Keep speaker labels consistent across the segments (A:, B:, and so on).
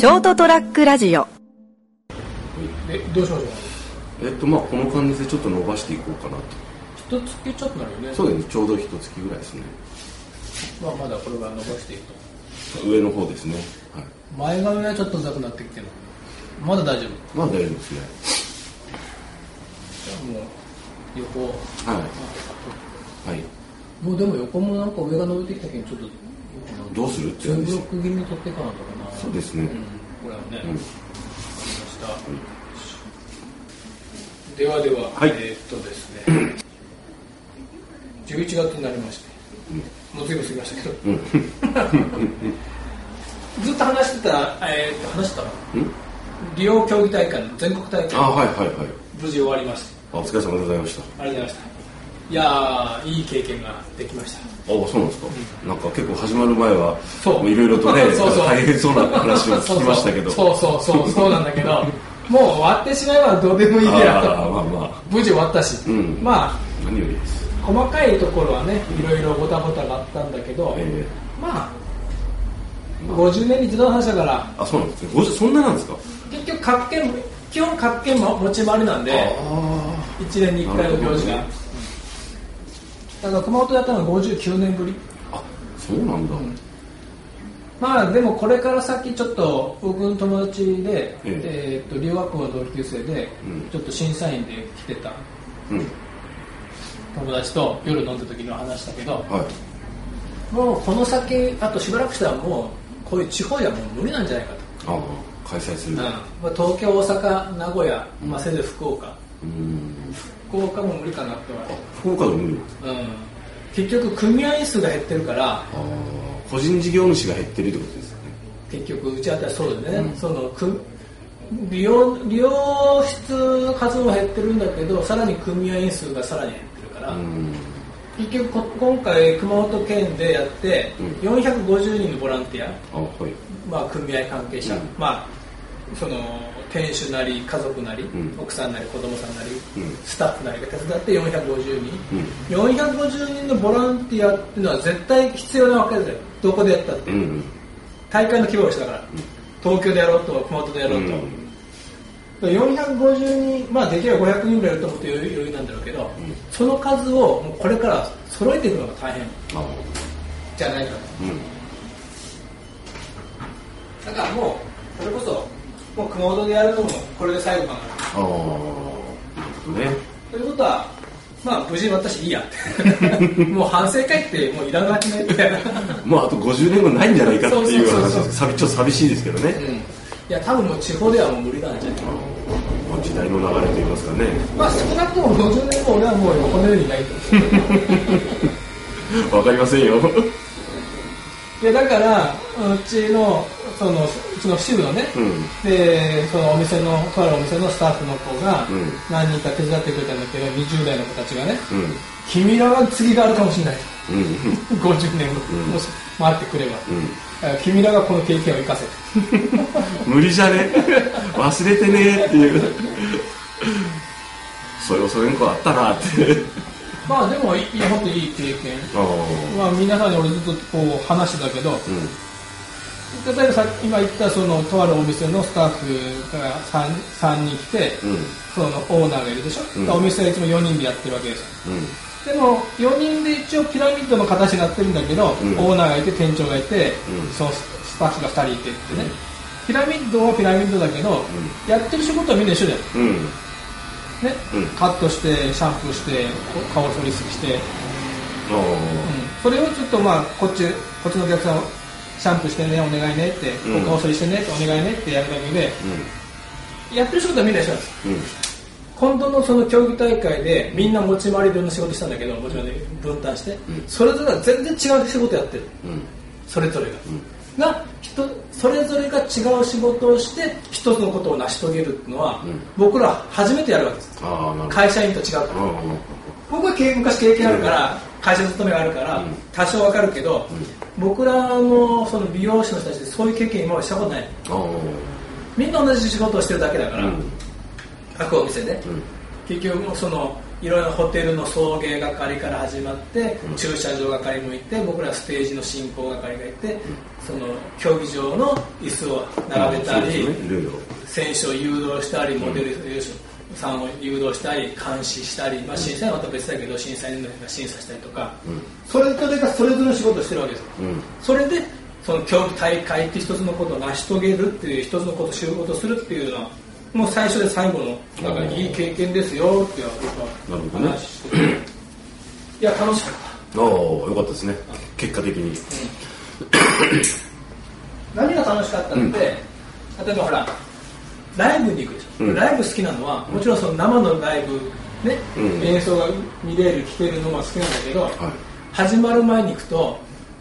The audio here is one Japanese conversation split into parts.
A: ショートトラックラジオ。
B: えどうしましょう？
C: えっとまあこの感じでちょっと伸ばしていこうかなと。
B: 一月ちょっとなるよね。
C: そうですねちょうど一月ぐらいですね。
B: まあまだこれは伸ばしていくと。
C: 上の方ですね。はい。
B: 前髪はちょっとうざくなってきてるまだ大丈夫。
C: まあ大丈夫ですね。
B: じゃあもう横。
C: はい。はい。
B: もうでも横もなんか上が伸びてきたけどちょっと
C: どうするって
B: ツー
C: 感じです
B: ブロック気味に取っていかなとかな
C: そうですね。
B: ん、これはね、
C: うん。
B: ではでは、
C: はい。
B: えーっとですね。11月になりまして、もう随分過ぎましたけど、ずっと話してた、えーっと話したかな
C: うん。
B: リオ競技大会の全国大会。
C: あはいはいはい。
B: 無事終わりまして
C: あお疲れ様でございました。
B: ありがとうございましたいやーいい経験ができました。
C: あそうなんですか、なんか結構始まる前はいろいろとね 大変そうな話を聞きましたけど。
B: そうそう。そうそう。なんだけどもう終わってしまえばどうでもいいやと。
C: まあまあ。
B: 無事終わったし、
C: うん。
B: まあ
C: 何よりです。
B: 細かいところはねいろいろごたごたがあったんだけど、
C: え
B: まあ50年に一度の話だから。
C: ー、あそうなんですね。50そんななんですか？
B: 結局各県基本各県も持ち回りなんで
C: あ
B: 1年に1回の行事が、
C: なる
B: だから熊本やったのは59年ぶり。
C: ああそうなんだ、
B: まあでもこれから先ちょっと僕の友達で、
C: え
B: え。ー、と留学校の同級生で、
C: うん。
B: ちょっと審査員で来てた
C: うん。
B: 友達と夜飲んだ時の話だけど
C: はい。
B: もうこの先あとしばらくしたらもうこういう地方ではもう無理なんじゃないかと、
C: ああ開催する。
B: うん。まあ、東京大阪名古屋、まあ、せいぜい福岡。
C: うん
B: 福岡も無理かなって
C: あ福岡でも無理。
B: は、うん、結局組合員数が減ってるから
C: 個人事業主が減ってるってことですよね。
B: 結局うちあたりそうだよね、
C: うん。
B: そのく利用利用室の数も減ってるんだけどさらに組合員数がさらに減ってるから、
C: うん。
B: 結局こ今回熊本県でやって、
C: うん。
B: 450人のボランティア、
C: あはい。
B: まあ、組合関係者、
C: うん。
B: まあその店主なり家族なり、
C: ん。
B: 奥さんなり子供さんなり、
C: うん。
B: スタッフなりが手伝って450人、
C: うん。
B: 450人のボランティアっていうのは絶対必要なわけだよ。どこでやったって、
C: うん
B: 大会の規模がしたから、東京でやろうと熊本でやろうと、450人まあできれば500人ぐらいいると思って余裕なんだろうけど、その数をもうこれから揃えていくのが大変。じゃないかと。
C: うん。
B: だからもうそれこそもう熊本でやるのもこれで最後かな。
C: ああなるほどね。
B: ということはまあ無事私いいやって。もう反省会ってもういらなくねみたいな。
C: もうあと50年後ないんじゃないかっていう話ちょっと寂しいですけどね、
B: うん。いや多分もう地方ではもう無理なんじゃない
C: ああまあ時代の流れといいますかね。
B: まあ少なくとも50年後俺はもう横のようにいないと。
C: わかりませんよ。
B: いやだからうちのそのうちの支部のね、
C: うん。
B: でそのお店のとあるお店のスタッフの子が
C: うん。
B: 何人か手伝ってくれたんだけど20代の子たちがね
C: うん。
B: 君らは次があるかもしれない
C: うん。
B: 50年後、
C: うん。
B: もし回ってくれば、
C: うん。
B: 君らがこの経験を生かせ
C: 無理じゃね？忘れてねっていう。それこあったなって。
B: まあでもいいや本当にいい経験。まあ皆さんに俺ずっとこう話してたけど
C: うん
B: 例えばさ今言ったそのとあるお店のスタッフが 3, 3人来て、
C: うん。
B: そのオーナーがいるでしょ、
C: うん。
B: お店はいつも4人でやってるわけです。よ
C: うん。
B: でも4人で一応ピラミッドの形になってるんだけど、
C: うん。
B: オーナーがいて店長がいて、
C: うん。
B: そのスタッフが2人いてってね、
C: うん。
B: ピラミッドはピラミッドだけど、やってる仕事はみんな一緒じゃん
C: うん。
B: ね、
C: うん。
B: カットしてシャンプーしてこ顔処理して、それをちょっとまあこっちこっちのお客さんシャンプーしてねお願いねって、
C: うん。
B: お顔処理してねってお願いねってやるだけで
C: あ
B: やってる仕事はみんな一緒なんです。今度のその競技大会でみんな持ち回りでいろんな仕事したんだけどもちろん分担して、
C: うん。
B: それぞれは全然違う仕事やってる。
C: うん。
B: それぞれが、
C: うん。
B: が人それぞれが違う仕事をして一つのことを成し遂げるっていうのは、
C: うん。
B: 僕らは初めてやるわけです。会社員と違うから、僕は経昔経験あるから、会社勤めがあるから、
C: うん。
B: 多少わかるけど、僕らのその美容師の人たちでそういう経験今までしたことない。みんな同じ仕事をしてるだけだから、
C: うん。
B: 各お店で、
C: うん。
B: 結局そのいろいろホテルの送迎係から始まって、駐車場係もいて僕らステージの進行係がいて、その競技場の椅子を並べたり、
C: ね。
B: 選手を誘導したりモデルさんを誘導したり監視したり、まあ、審査員はまた別だけど審査員が審査したりとか、それぞれがそれぞれの仕事をしてるわけですよ、
C: うん。
B: それでその競技大会って一つのことを成し遂げるっていう一つのことを仕事するっていうのはもう最初で最後のなんかいい経験ですよって僕は
C: なるほどね
B: 話してて。いや楽しかった。
C: ああよかったですね。結果的に
B: 何が楽しかったって、例えばほらライブに行くでしょ、
C: うん。
B: ライブ好きなのはもちろんその生のライブね、
C: うん。
B: 演奏が見れる聴けるのが好きなんだけど、
C: はい。
B: 始まる前に行くと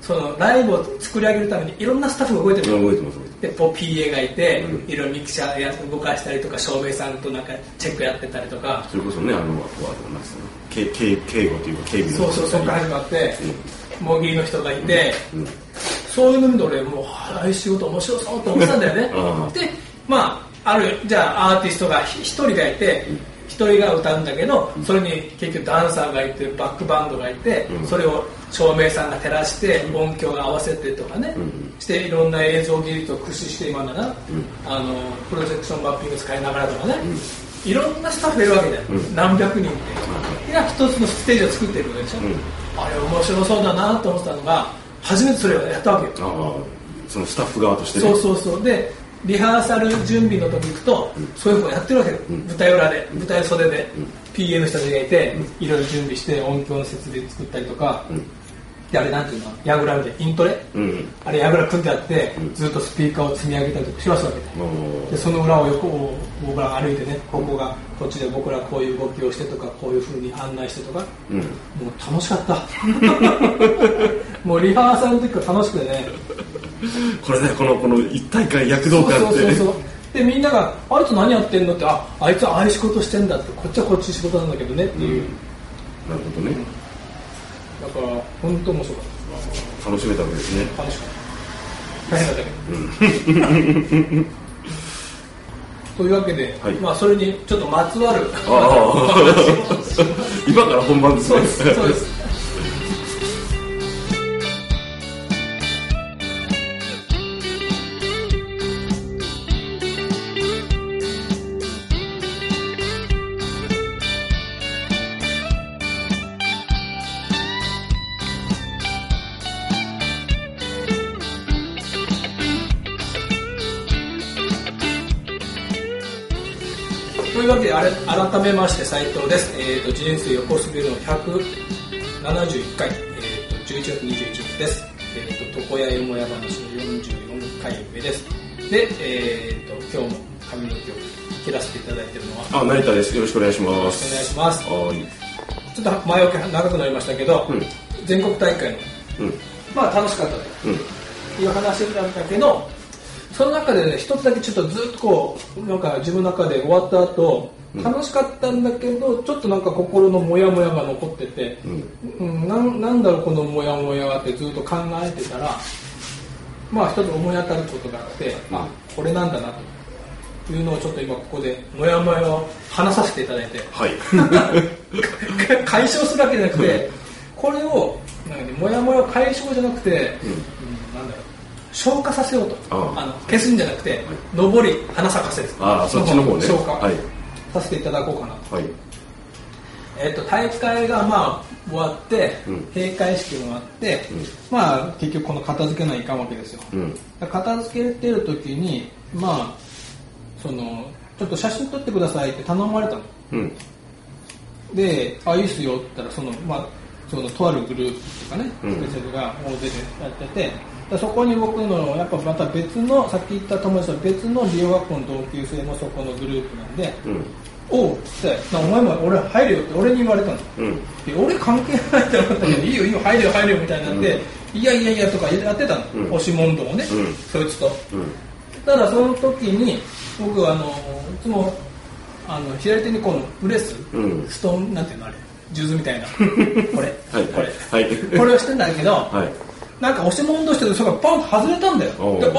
B: そのライブを作り上げるためにいろんなスタッフが動いてるの。
C: 覚えてます覚えて
B: でこう PA がいて、
C: うん。
B: いろいろミキサーや動かしたりとか照明さんとなんかチェックやってたりとか。
C: それこそねあのあとはなんですかね警護というか警備の
B: そうそうそこから始まって、もぎりの人がいて、
C: うん。
B: そういうの俺もうああいう仕事面白そうと思ってたんだよね。でまああるじゃあアーティストが一人がいて一人が歌うんだけどそれに結局ダンサーがいてバックバンドがいて
C: うん。
B: それを照明さんが照らして音響が合わせてとかね
C: うん。
B: していろんな映像技術を駆使して今なら
C: ん。
B: あのプロジェクションマッピング使いながらとかねいろんなスタッフがいるわけだよ
C: うん。
B: 何百人って。が一つのステージを作ってるわけでしょ。
C: うん。
B: あれ面白そうだなと思ってたのが初めてそれをやったわけよ。
C: ああそのスタッフ側としてね。
B: そうそうそう。でリハーサル準備の時行くと、そういうことやってるわけよ、舞台裏で舞台袖で、PA の人たちがいて、いろいろ準備して音響の設備作ったりとか、
C: ん。
B: であれなんていうの？ヤグラみたいなイントレ、
C: うん。
B: あれヤグラ組んであって、
C: ん。
B: ずっとスピーカーを積み上げたりとかしますわけ。で
C: お
B: でその裏を横を僕ら歩いてねここがこっちで僕らこういう動きをしてとかこういうふうに案内してとか
C: うん。
B: もう楽しかった。もうリハーサルの時から楽しくてね
C: これねこのこの一体感躍動感って
B: そうそうそうでみんなが「あいつ何やってんの?」って「ああいつはああいう仕事してんだ」ってこっちはこっち仕事なんだけどねっていう、
C: なるほどね。
B: だから本当面白かっ
C: 楽しめたわけですね。
B: た楽しかった。大変だったけど、というわけで、
C: はい。
B: まあそれにちょっとまつわる
C: ああ。今から本番ですね。
B: そうですそうですわけであれ改めまして斉藤です、えー、と人生横滑りの171回、えー、と11月21日です、えー、と床屋よもや話の44回目です。で、えー、と今日も髪の毛を切らせていただいているのはよ
C: あ成田です。よろしくお願いしま
B: ろしくお
C: す
B: 願いします。
C: はい。
B: ちょっと前置き長くなりましたけど、
C: うん。
B: 全国大会の
C: うん。
B: まあ楽しかったね
C: うん。
B: いう話だけどその中でね一つだけちょっとずっとこうなんか自分の中で終わった後楽しかったんだけどちょっとなんか心のモヤモヤが残ってて、うん、なんなんだろうこのモヤモヤはってずっと考えてたらまあ一つ思い当たることがあって、あ。これなんだなというのをちょっと今ここでモヤモヤを話させていただいて
C: はい。
B: 解消するわけじゃなくてこれをなんか、ね、もやもや解消じゃなくて、消化させようと。
C: ああ。
B: の消すんじゃなくて、上り花咲かせです
C: ああそっちの方ね。
B: 消化。
C: はい。
B: させていただこうかなと,、
C: はい。
B: えっと大会がまあ終わって、
C: うん。
B: 閉会式もあって、まあ結局この片付けないかんわけですよ、
C: うん。
B: 片付けてる時にまあそのちょっと写真撮ってくださいって頼まれたの。
C: うん。
B: で、あ、いいっすよって言ったら、その、まあ、その、とあるグループとかね、
C: うん。
B: スペシャルが大勢でやってて、でそこに僕の、やっぱまた別の、さっき言った友達と別の美容学校の同級生もそこのグループなんで、
C: うん。
B: おうっつって、なお前も俺入るよって俺に言われたの。
C: うん。
B: で俺関係ないと思ったけど、いいよいいよ入るよ入るよみたいになって、いやいやいやとかやってたの、
C: うん。
B: 押し問答をね、
C: うん。
B: そいつと。
C: うん。
B: ただその時に僕はあのいつもあの左手にこのブレス、
C: うん。
B: ストーンなんていうのあれ数珠みたいな。これ、
C: はい
B: これ、
C: はい。
B: これをしてんだけど、
C: はい
B: なんか押し問答しててそれがパンと外れたんだよ。であ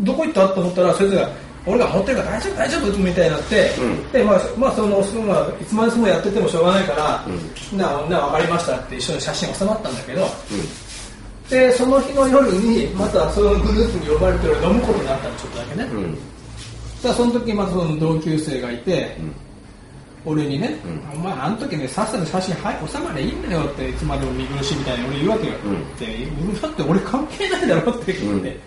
B: どこ行った？と思ったらそいつが俺が持ってるから大丈夫大丈夫みたいになって、
C: うん。
B: でまあまあそのそのまあいつまでもやっててもしょうがないから、
C: う
B: なな分かりましたって一緒に写真収まったんだけど、でその日の夜にまたそのグループに呼ばれて飲むことになったのちょっとだけね、
C: うん。
B: その時またその同級生がいて、俺にね、
C: う
B: お前あの時ねさっさと写真はい収まりゃいいんだよっていつまでも見苦しいみたいに俺言うわけよ、
C: うん。
B: だって俺関係ないだろって。言って、
C: うん。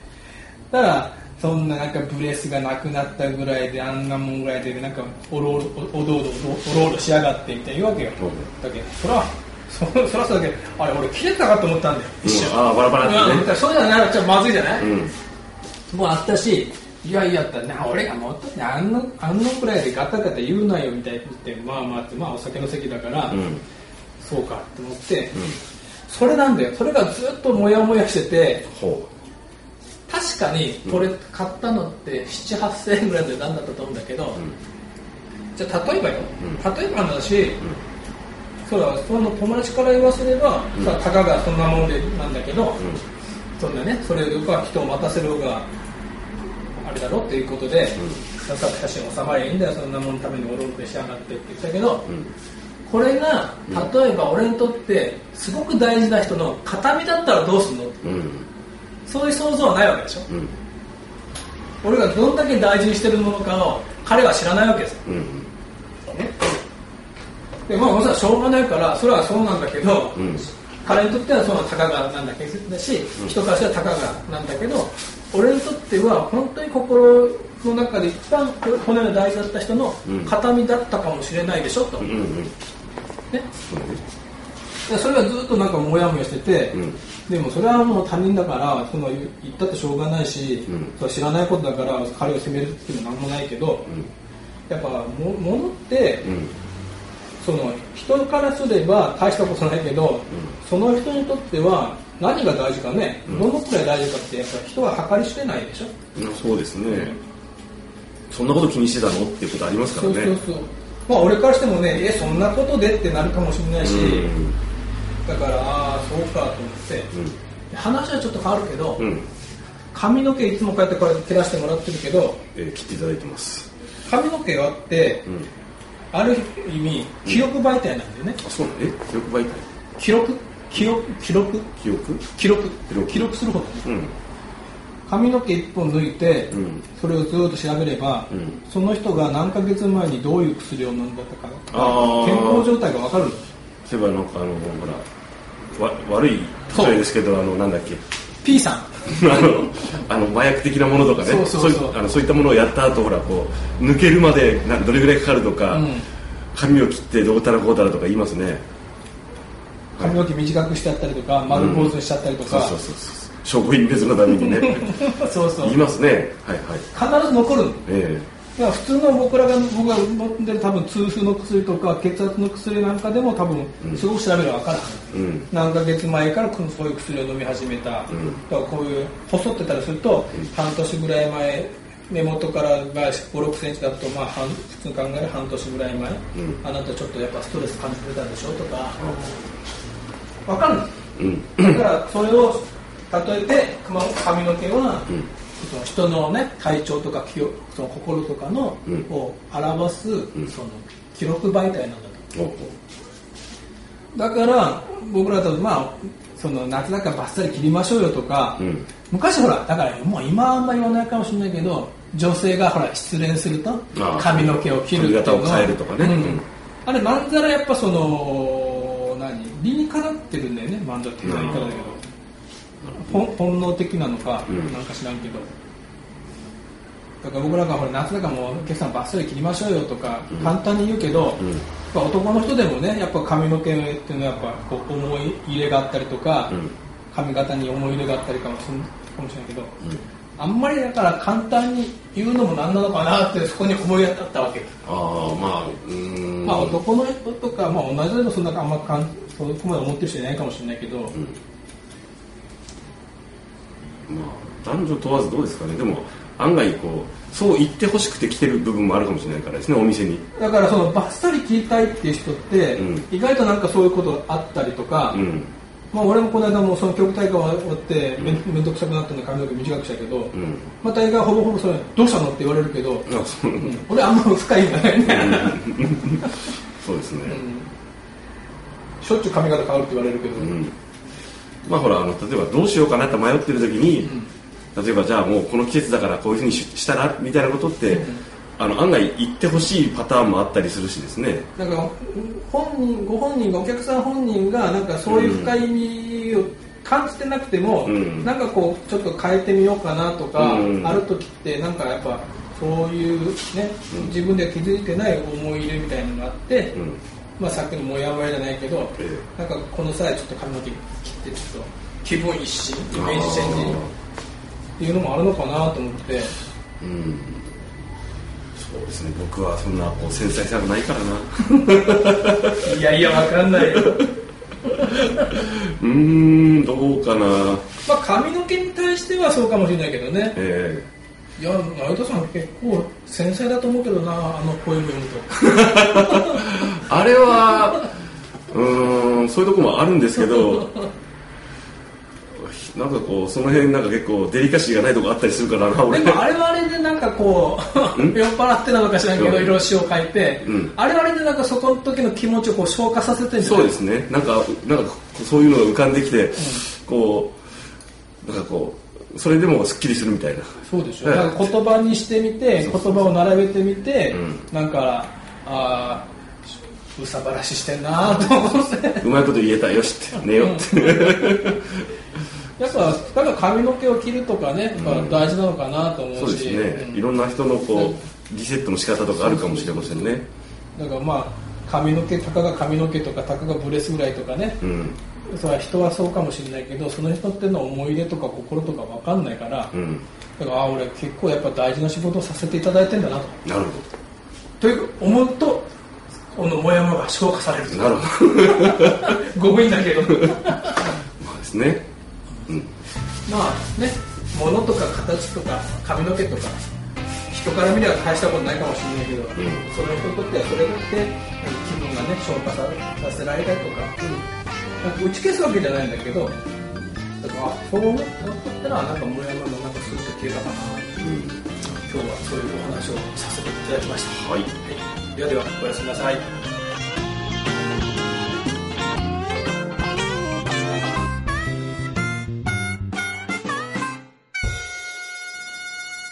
B: だからそんななんかブレスがなくなったぐらいであんなもんぐらいでなんかおろおろおどおどおろおろしやがってみたいな言うわけよ、
C: うん。
B: だけどそらそそらそうだけどあれ俺切れたかと思ったんだよ。一瞬、
C: ああバラバラ
B: うん。
C: ってね
B: そうじゃなっとまずいじゃない、
C: うん。
B: もうあったし、いやいやったな、俺がもっとね、あんの、あんのくらいでガタガタ言うなよみたいに言って、まあまあって、まあお酒の席だから、
C: うん。
B: そうかって思って、それなんだよ。それがずっとモヤモヤしてて、
C: ほ
B: 確かにこれ買ったのって7、8000円ぐらいでなんだったと思うんだけど、
C: ううん。
B: じゃあ例えばよ、
C: う
B: 例えばの話、そうだ、その友達から言わせれば、
C: うん。
B: さたかがそんなもんでなんだけど、
C: うん。
B: そんなね、それが人を待たせる方があれだろっていうことで、さっさと写真収まりゃいいんだよ、そんなもんのためにおろろでしやがってって言ったけど、
C: うん
B: これが例えば俺にとってすごく大事な人の形見だったらどうすんの？
C: うん
B: そういう想像はないわけでしょ？
C: うん
B: 俺がどんだけ大事にしてるものかを彼は知らないわけですよ、
C: うん
B: ね、でまあそしょうがないからそれはそうなんだけど、
C: うん。
B: 彼にとってはそのたかがなんだけだし、人からしたらたかがなんだけど俺にとっては本当に心の中で一番骨が大事だった人の
C: うん。
B: 形見だったかもしれないでしょと、
C: うんうん。
B: ね、
C: そ
B: れがずっとなんかモヤモヤしてて、
C: うん。
B: でもそれはもう他人だからその言ったってしょうがないし、
C: うん。
B: そ知らないことだから彼を責めるっていうのは何もないけど
C: うん。
B: やっぱも物って、
C: うん。
B: その人からすれば大したことないけど、その人にとっては何が大事かね、
C: うん。
B: どのくらい大事かってやっぱ人は計り知れないでしょ、
C: うんそうですね。そんなこと気にしてたのっていうことありますからね。
B: そうそうそう。まあ俺からしてもねえそんなことでってなるかもしれないし、
C: うん。
B: だからああそうかと思って、話はちょっと変わるけど、
C: うん。うん
B: 髪の毛いつもこうやってこれ切らしてもらってるけど
C: えー切っていただいてます。
B: 髪の毛はって
C: うん。
B: ある意味記録媒体なんだよね。
C: あそうなの？え記録媒体？
B: 記録？記録記録？
C: 記
B: 録？
C: 記録。
B: 記録。すること。ね
C: うん。
B: 髪の毛一本抜いて、
C: うん。
B: それをずっと調べれば、
C: うん。
B: その人が何ヶ月前にどういう薬を飲んだとか健康状態が分かるの。
C: そういえばなんかあのほらわ悪い例えですけどあのなんだっけ
B: ？P さん。
C: あのあの麻薬的なものとかね。
B: そう
C: いったものをやった後ほらこう抜けるまでなどれぐらいかかるとか、
B: うん。
C: 髪を切ってどうたらこうたらとか言いますね
B: 髪の毛短くしてあったりとか丸坊主にしちゃったりとか、
C: そうそうそう。そう証拠隠滅のためにね。
B: そうそう。
C: 言いますね。はいはい。
B: 必ず残るの。
C: え
B: だから普通の僕らが僕が飲んでる多分痛風の薬とか血圧の薬なんかでも多分すごく調べれば分かる
C: うん。
B: 何ヶ月前からそういう薬を飲み始めた、
C: ん。
B: だからこういう細ってたりすると、半年ぐらい前根元からが5 6センチだとまあ半普通に考える半年ぐらい前、
C: ん。
B: あなたちょっとやっぱストレス感じてたでしょとか分かるの
C: うん。
B: だからそれを例えてまあ髪の毛は、
C: うん。
B: その人のね体調とか気をその心とかの、
C: うん。
B: を表す、
C: ん。
B: その記録媒体なんだと。
C: お
B: だから僕らだとまあその夏だからバッサリ切りましょうよとか、
C: うん。
B: 昔ほらだからもう今はあんまり言わないかもしれないけど女性がほら失恋すると髪の毛を切るっていうの
C: 髪型を変えるとかね。
B: あれまんざらやっぱその何理にかなってるんだよねまんざらっていう言い方だけど、本本能的なのか、
C: うん。
B: なんか知らんけど。だから僕らがほら夏だからもうお客さんバッサリ切りましょうよとか、
C: うん。
B: 簡単に言うけど、
C: うん。
B: やっぱ男の人でもねやっぱ髪の毛っていうのはやっぱこう思い入れがあったりとか、
C: うん。
B: 髪型に思い入れがあったりかもしれないけど、
C: うん。
B: あんまりだから簡単に言うのもなんなのかなってそこに思い当たったわけ。よ、
C: ああまあうーん
B: まあ男の人とか、まあ、同じでもそんなあんまかんそこまで思ってる人いないかもしれないけど、
C: うん。まあ男女問わずどうですかね。でも案外こうそう言ってほしくて来てる部分もあるかもしれないからですねお店に。
B: だからそのバッサリ切りたいっていう人って、
C: うん。
B: 意外となんかそういうことがあったりとか、
C: うん
B: まあ、俺もこの間もその曲大会終わってめん面倒くさくなったんで髪の毛短くしたけど、
C: うん。
B: まあ、大概ほぼほぼそれどうしたの？って言われるけど、
C: う。
B: うん。俺あんま深いんだね、
C: そうですね、
B: しょっちゅう髪型変わるって言われるけど、
C: うん。まあほらあの例えばどうしようかなって迷ってる時に、例えばじゃあもうこの季節だからこういうふうにししたらみたいなことって、あの案外言ってほしいパターンもあったりするしですね。
B: なんか本人ご本人がお客さん本人がなんかそういう深い意味を感じてなくても、
C: うん。
B: なんかこうちょっと変えてみようかなとか、
C: うん。
B: ある時ってなんかやっぱそういうね、自分では気づいてない思い入れみたいなのがあって、
C: うん。
B: まあさっきのモヤモヤじゃないけど、
C: え
B: なんかこの際ちょっと髪の毛切ってちょっと気分一新イメージチェンジっていうのもあるのかなと思って。
C: うんそうですね。僕はそんなこう繊細さがないからな。い
B: やいやわかんないよ。
C: うーんどうかな。
B: まあ髪の毛に対してはそうかもしれないけどね。
C: え
B: いや成田さん結構繊細だと思うけどなあのポエム読むと。
C: え あれはうーんそういうとこもあるんですけどなんかこうその辺なんか結構デリカシーがないとこあったりするからな俺
B: でもあれはあれでなんかこう酔っ払ってなのか知らんけど
C: うん
B: 色々詩を書いて、
C: うん。
B: あれはあれでなんかそこの時の気持ちをこう消化させてる
C: そうですね。なんかなんかそういうのが浮かんできて、こうなんかこうそれでもすっきりするみたいな。
B: そうでしょ、
C: ええ。
B: なんか言葉にしてみて言葉を並べてみて、
C: うん。
B: なんかああうさばらししてんなと思って。
C: うまいこと言えたよしって。寝ようって、
B: やっぱだから髪の毛を切るとかね、大事なのかなと思うし。
C: そうですね、
B: うん。
C: いろんな人のこうリセットの仕方とかあるかもしれませんね。
B: だからまあ髪の毛たかが髪の毛とかたかがブレスぐらいとかね、
C: うん。
B: それは人はそうかもしれないけどその人っての思い入れとか心とか分かんないから、
C: うん。
B: だからあ俺結構やっぱ大事な仕事をさせていただいてんだなと。
C: なるほ
B: という思うとこのモヤモヤが消化される
C: どなるほど。
B: ごめんだけど。
C: まあですねうん。
B: まあね物とか形とか髪の毛とか人から見れば大したことないかもしれないけど、その人にとってはそれだけ気分がね消化ささせられたりとか、なんか打ち消すわけじゃないんだけどだからあそう思ったらなんかモヤモヤもなんかスッと消えたかな、今日はそういうお話をさせていただきました、
C: はい。
B: ではではおやすみなさい